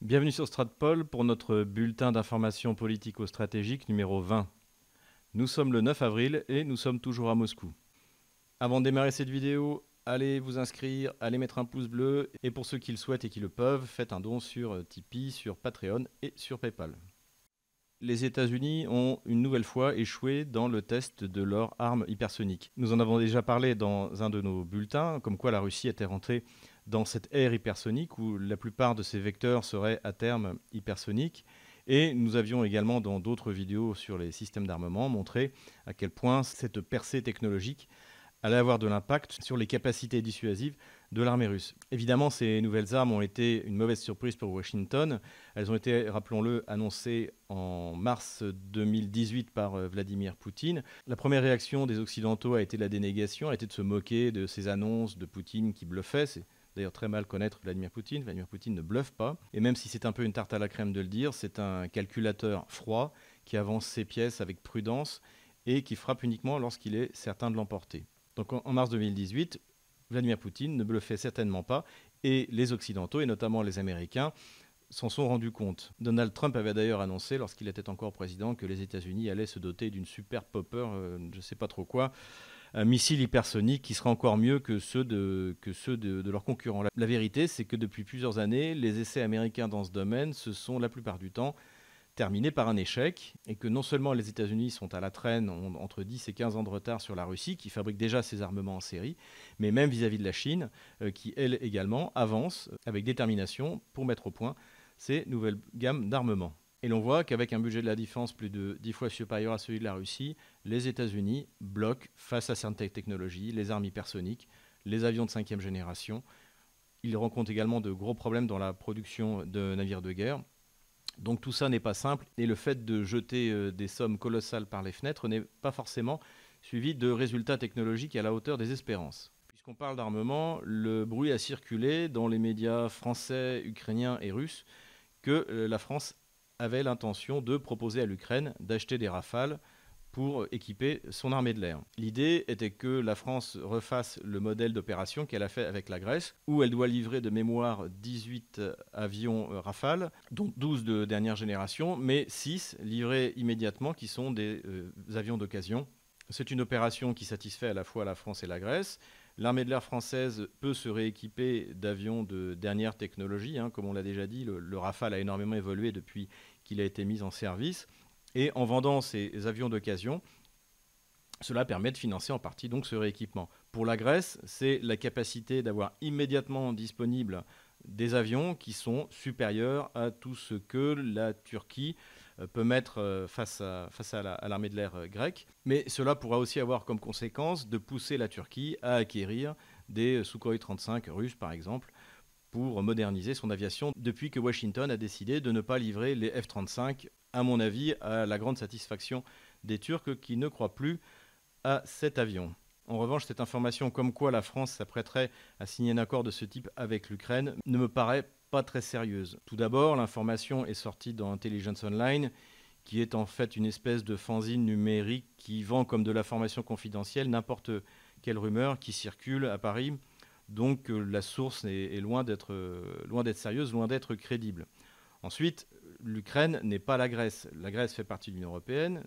Bienvenue sur Stratpol pour notre bulletin d'information politico-stratégique numéro 20. Nous sommes le 9 avril et nous sommes toujours à Moscou. Avant de démarrer cette vidéo, allez vous inscrire, allez mettre un pouce bleu et pour ceux qui le souhaitent et qui le peuvent, faites un don sur Tipeee, sur Patreon et sur PayPal. Les États-Unis ont une nouvelle fois échoué dans le test de leur arme hypersonique. Nous en avons déjà parlé dans un de nos bulletins, comme quoi la Russie était rentrée dans cette ère hypersonique où la plupart de ces vecteurs seraient à terme hypersoniques. Et nous avions également dans d'autres vidéos sur les systèmes d'armement montré à quel point cette percée technologique allait avoir de l'impact sur les capacités dissuasives de l'armée russe. Évidemment, ces nouvelles armes ont été une mauvaise surprise pour Washington. Elles ont été, rappelons-le, annoncées en mars 2018 par euh, Vladimir Poutine. La première réaction des Occidentaux a été la dénégation, a été de se moquer de ces annonces de Poutine qui bluffait. D'ailleurs très mal connaître Vladimir Poutine. Vladimir Poutine ne bluffe pas. Et même si c'est un peu une tarte à la crème de le dire, c'est un calculateur froid qui avance ses pièces avec prudence et qui frappe uniquement lorsqu'il est certain de l'emporter. Donc en, mars 2018, Vladimir Poutine ne bluffait certainement pas et les Occidentaux, et notamment les Américains, s'en sont rendus compte. Donald Trump avait d'ailleurs annoncé, lorsqu'il était encore président, que les États-Unis allaient se doter d'une super popper, euh, je ne sais pas trop quoi, un missile hypersonique qui sera encore mieux que ceux de, leurs concurrents. La, vérité, c'est que depuis plusieurs années, les essais américains dans ce domaine se sont la plupart du temps terminé par un échec et que non seulement les États-Unis sont à la traîne, entre 10 et 15 ans de retard sur la Russie, qui fabrique déjà ses armements en série, mais même vis-à-vis de la Chine, euh, qui elle également avance avec détermination pour mettre au point ces nouvelles gammes d'armements. Et l'on voit qu'avec un budget de la défense plus de 10 fois supérieur à celui de la Russie, les États-Unis bloquent face à certaines technologies, les armes hypersoniques, les avions de cinquième génération. Ils rencontrent également de gros problèmes dans la production de navires de guerre donc tout ça n'est pas simple et le fait de jeter euh, des sommes colossales par les fenêtres n'est pas forcément suivi de résultats technologiques à la hauteur des espérances. Puisqu'on parle d'armement, le bruit a circulé dans les médias français, ukrainiens et russes que euh, la France avait l'intention de proposer à l'Ukraine d'acheter des rafales pour équiper son armée de l'air. L'idée était que la France refasse le modèle d'opération qu'elle a fait avec la Grèce, où elle doit livrer de mémoire 18 avions euh, Rafale, dont 12 de dernière génération, mais 6 livrés immédiatement qui sont des euh, avions d'occasion. C'est une opération qui satisfait à la fois la France et la Grèce. L'armée de l'air française peut se rééquiper d'avions de dernière technologie. Hein. comme on l'a déjà dit, le Rafale a énormément évolué depuis qu'il a été mis en service. Et en vendant ces avions d'occasion, cela permet de financer en partie donc ce rééquipement. Pour la Grèce, c'est la capacité d'avoir immédiatement disponible des avions qui sont supérieurs à tout ce que la Turquie peut mettre euh, face à, face à l'armée de l'air euh, grecque. Mais cela pourra aussi avoir comme conséquence de pousser la Turquie à acquérir des Sukhoi 35 russes, par exemple, pour moderniser son aviation depuis que Washington a décidé de ne pas livrer les F-35 à mon avis, à la grande satisfaction des Turcs qui ne croient plus à cet avion. En revanche, cette information comme quoi la France s'apprêterait à signer un accord de ce type avec l'Ukraine ne me paraît pas très sérieuse. Tout d'abord, l'information est sortie dans Intelligence Online, qui est en fait une espèce de fanzine numérique qui vend comme de l'information confidentielle n'importe quelle rumeur qui circule à Paris. Donc euh, la source est, loin d'être sérieuse, loin d'être crédible. Ensuite, l'Ukraine n'est pas la Grèce. La Grèce fait partie de l'Union européenne.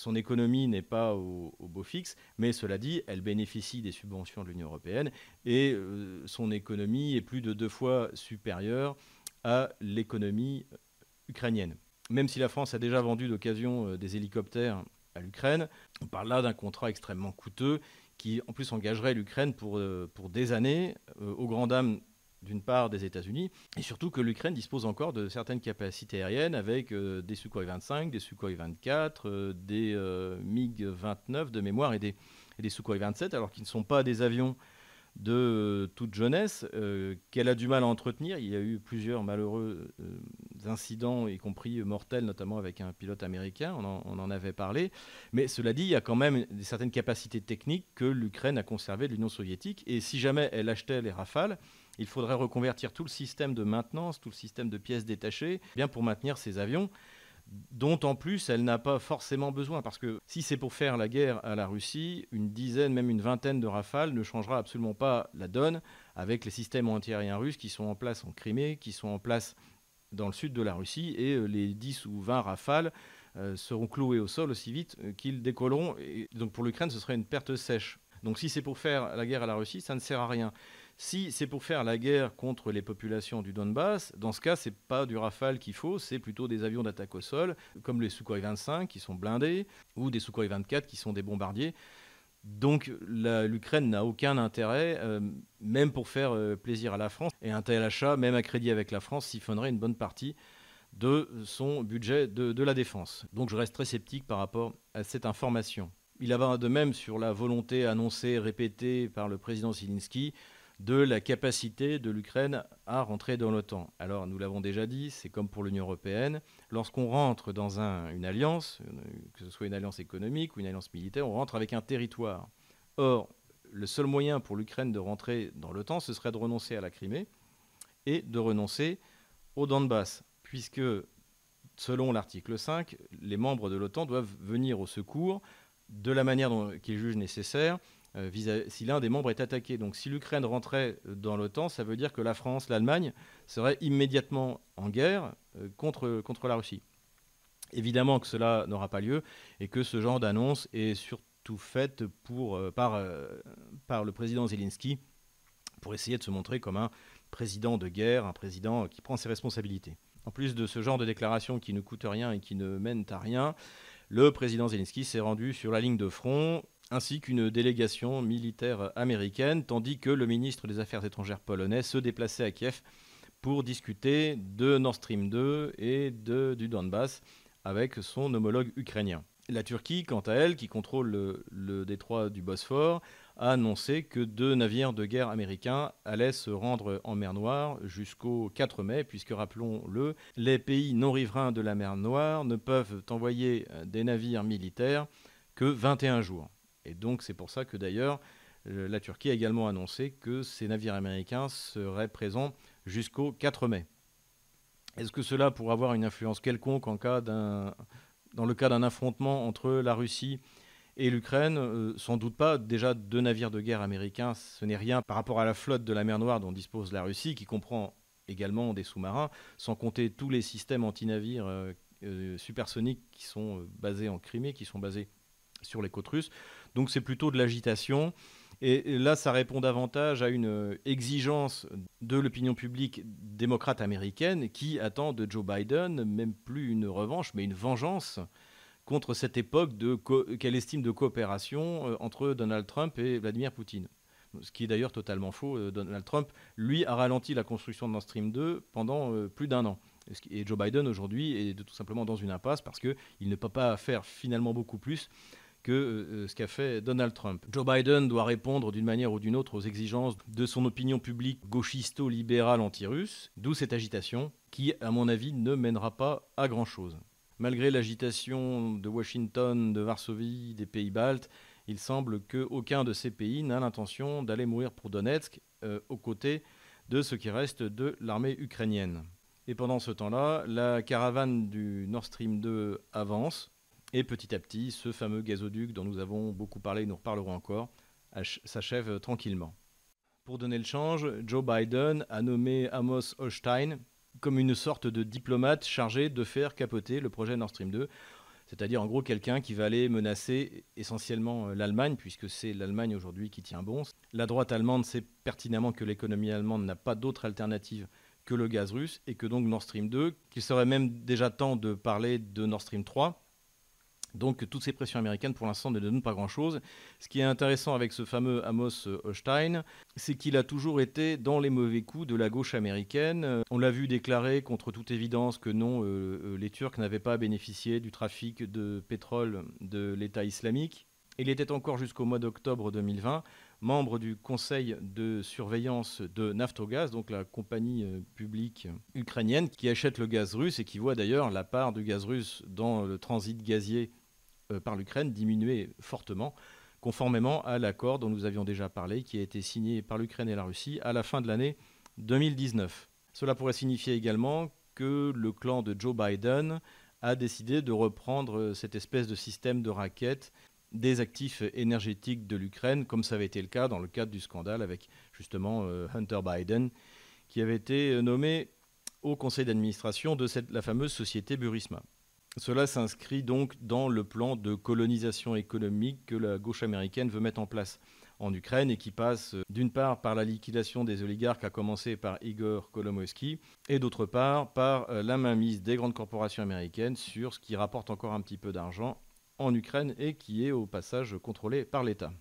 Son économie n'est pas au, beau fixe, mais cela dit, elle bénéficie des subventions de l'Union européenne et euh, son économie est plus de deux fois supérieure à l'économie ukrainienne. Même si la France a déjà vendu d'occasion euh, des hélicoptères à l'Ukraine, on parle là d'un contrat extrêmement coûteux qui en plus engagerait l'Ukraine pour, euh, des années, aux grand dames d'une part des États-Unis, et surtout que l'Ukraine dispose encore de certaines capacités aériennes avec euh, des Sukhoi 25, des Sukhoi 24, euh, des euh, MiG 29 de mémoire et des, Sukhoi 27, alors qu'ils ne sont pas des avions de toute jeunesse, qu'elle a du mal à entretenir. Il y a eu plusieurs malheureux incidents, y compris mortels, notamment avec un pilote américain, on en, on en, avait parlé. Mais cela dit, il y a quand même certaines capacités techniques que l'Ukraine a conservées de l'Union soviétique, et si jamais elle achetait les Rafales, il faudrait reconvertir tout le système de maintenance, tout le système de pièces détachées, bien pour maintenir ces avions dont en plus elle n'a pas forcément besoin. Parce que si c'est pour faire la guerre à la Russie, une dizaine, même une vingtaine de rafales ne changera absolument pas la donne avec les systèmes antiaériens russes qui sont en place en Crimée, qui sont en place dans le sud de la Russie et les 10 ou 20 rafales seront cloués au sol aussi vite qu'ils décolleront. Et donc pour l'Ukraine, ce serait une perte sèche. Donc si c'est pour faire la guerre à la Russie, ça ne sert à rien. Si c'est pour faire la guerre contre les populations du Donbass, dans ce cas, c'est pas du Rafale qu'il faut, c'est plutôt des avions d'attaque au sol, comme les Sukhoi 25 qui sont blindés, ou des Sukhoi 24 qui sont des bombardiers. Donc l'Ukraine n'a aucun intérêt, euh, même pour faire euh, plaisir à la France. Et un tel achat, même à crédit avec la France, siphonnerait une bonne partie de son budget de, la défense. Donc je reste très sceptique par rapport à cette information. Il va de même sur la volonté annoncée, répétée par le président Zelensky de la capacité de l'Ukraine à rentrer dans l'OTAN. Alors nous l'avons déjà dit, c'est comme pour l'Union européenne, lorsqu'on rentre dans une alliance, que ce soit une alliance économique ou une alliance militaire, on rentre avec un territoire. Or, le seul moyen pour l'Ukraine de rentrer dans l'OTAN, ce serait de renoncer à la Crimée et de renoncer au Donbass, puisque selon l'article 5, les membres de l'OTAN doivent venir au secours de la manière qu'ils jugent nécessaire si l'un des membres est attaqué. Donc si l'Ukraine rentrait dans l'OTAN, ça veut dire que la France, l'Allemagne seraient immédiatement en guerre euh, contre, la Russie. Évidemment que cela n'aura pas lieu et que ce genre d'annonce est surtout faite pour, euh, par, par le président Zelensky pour essayer de se montrer comme un président de guerre, un président qui prend ses responsabilités. En plus de ce genre de déclaration qui ne coûte rien et qui ne mène à rien, le président Zelensky s'est rendu sur la ligne de front ainsi qu'une délégation militaire américaine, tandis que le ministre des Affaires étrangères polonais se déplaçait à Kiev pour discuter de Nord Stream 2 et de, du Donbass avec son homologue ukrainien. La Turquie, quant à elle, qui contrôle le, détroit du Bosphore, a annoncé que deux navires de guerre américains allaient se rendre en mer Noire jusqu'au 4 mai, puisque, rappelons-le, les pays non riverains de la mer Noire ne peuvent envoyer des navires militaires que 21 jours. Et donc c'est pour ça que d'ailleurs la Turquie a également annoncé que ces navires américains seraient présents jusqu'au 4 mai. Est-ce que cela pourrait avoir une influence quelconque dans le cas d'un affrontement entre la Russie et l'Ukraine? Euh, Sans doute pas. Déjà, deux navires de guerre américains, ce n'est rien par rapport à la flotte de la mer Noire dont dispose la Russie, qui comprend également des sous-marins, sans compter tous les systèmes anti-navires euh, euh, supersoniques qui sont basés en Crimée, qui sont basés sur les côtes russes. Donc c'est plutôt de l'agitation. Et là, ça répond davantage à une euh, exigence de l'opinion publique démocrate américaine qui attend de Joe Biden même plus une revanche, mais une vengeance contre cette époque qu'elle estime de coopération euh, entre Donald Trump et Vladimir Poutine. Ce qui est d'ailleurs totalement faux. Euh, Donald Trump, lui, a ralenti la construction de Nord Stream 2 pendant plus d'un an. Et Joe Biden, aujourd'hui, est tout simplement dans une impasse parce qu'il ne peut pas faire finalement beaucoup plus que euh, ce qu'a fait Donald Trump. Joe Biden doit répondre d'une manière ou d'une autre aux exigences de son opinion publique gauchisto-libérale anti-russe, d'où cette agitation qui, à mon avis, ne mènera pas à grand-chose. Malgré l'agitation de Washington, de Varsovie, des pays baltes, il semble qu'aucun de ces pays n'a l'intention d'aller mourir pour Donetsk euh, aux côtés de ce qui reste de l'armée ukrainienne. Et pendant ce temps-là, la caravane du Nord Stream 2 avance, et petit à petit, ce fameux gazoduc dont nous avons beaucoup parlé et nous reparlerons encore, s'achève tranquillement. Pour donner le change, Joe Biden a nommé Amos Hochstein comme une sorte de diplomate chargé de faire capoter le projet Nord Stream 2, c'est-à-dire en gros quelqu'un qui va aller menacer essentiellement euh, l'Allemagne, puisque c'est l'Allemagne aujourd'hui qui tient bon. La droite allemande sait pertinemment que l'économie allemande n'a pas d'autre alternative que le gaz russe, et que donc Nord Stream 2, qu'il serait même déjà temps de parler de Nord Stream 3, donc toutes ces pressions américaines pour l'instant ne donnent pas grand-chose. Ce qui est intéressant avec ce fameux Amos Hochstein, c'est qu'il a toujours été dans les mauvais coups de la gauche américaine. On l'a vu déclarer contre toute évidence que non, euh, euh, les Turcs n'avaient pas bénéficié du trafic de pétrole de l'État islamique. Il était encore jusqu'au mois d'octobre 2020 membre du conseil de surveillance de Naftogaz, donc la compagnie euh, publique ukrainienne qui achète le gaz russe et qui voit d'ailleurs la part du gaz russe dans le transit gazier euh, par l'Ukraine diminuer fortement, conformément à l'accord dont nous avions déjà parlé, qui a été signé par l'Ukraine et la Russie à la fin de l'année 2019. Cela pourrait signifier également que le clan de Joe Biden a décidé de reprendre euh, cette espèce de système de raquettes des actifs énergétiques de l'Ukraine, comme ça avait été le cas dans le cadre du scandale avec justement euh, Hunter Biden, qui avait été nommé au conseil d'administration de la fameuse société Burisma. Cela s'inscrit donc dans le plan de colonisation économique que la gauche américaine veut mettre en place en Ukraine et qui passe euh, d'une part par la liquidation des oligarques, à commencer par Igor Kolomoisky, et d'autre part par euh, la mainmise des grandes corporations américaines sur ce qui rapporte encore un petit peu d'argent en Ukraine et qui est au passage contrôlé par l'État.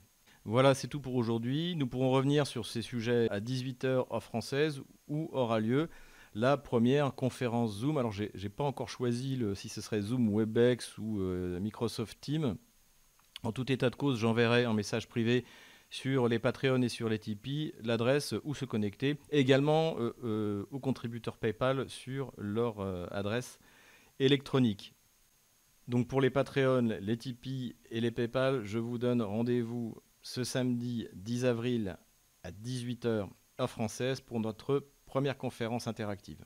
Voilà, c'est tout pour aujourd'hui. Nous pourrons revenir sur ces sujets à 18h heure française où aura lieu la première conférence Zoom. Alors, j'ai n'ai pas encore choisi si ce serait Zoom, Webex ou euh, Microsoft Teams. En tout état de cause, j'enverrai un message privé sur les Patreon et sur les Tipeee l'adresse où se connecter, également euh, euh, aux contributeurs PayPal sur leur adresse électronique. Donc pour les Patreon, les Tipeee et les PayPal, je vous donne rendez-vous ce samedi 10 avril à 18h heure française pour notre première conférence interactive.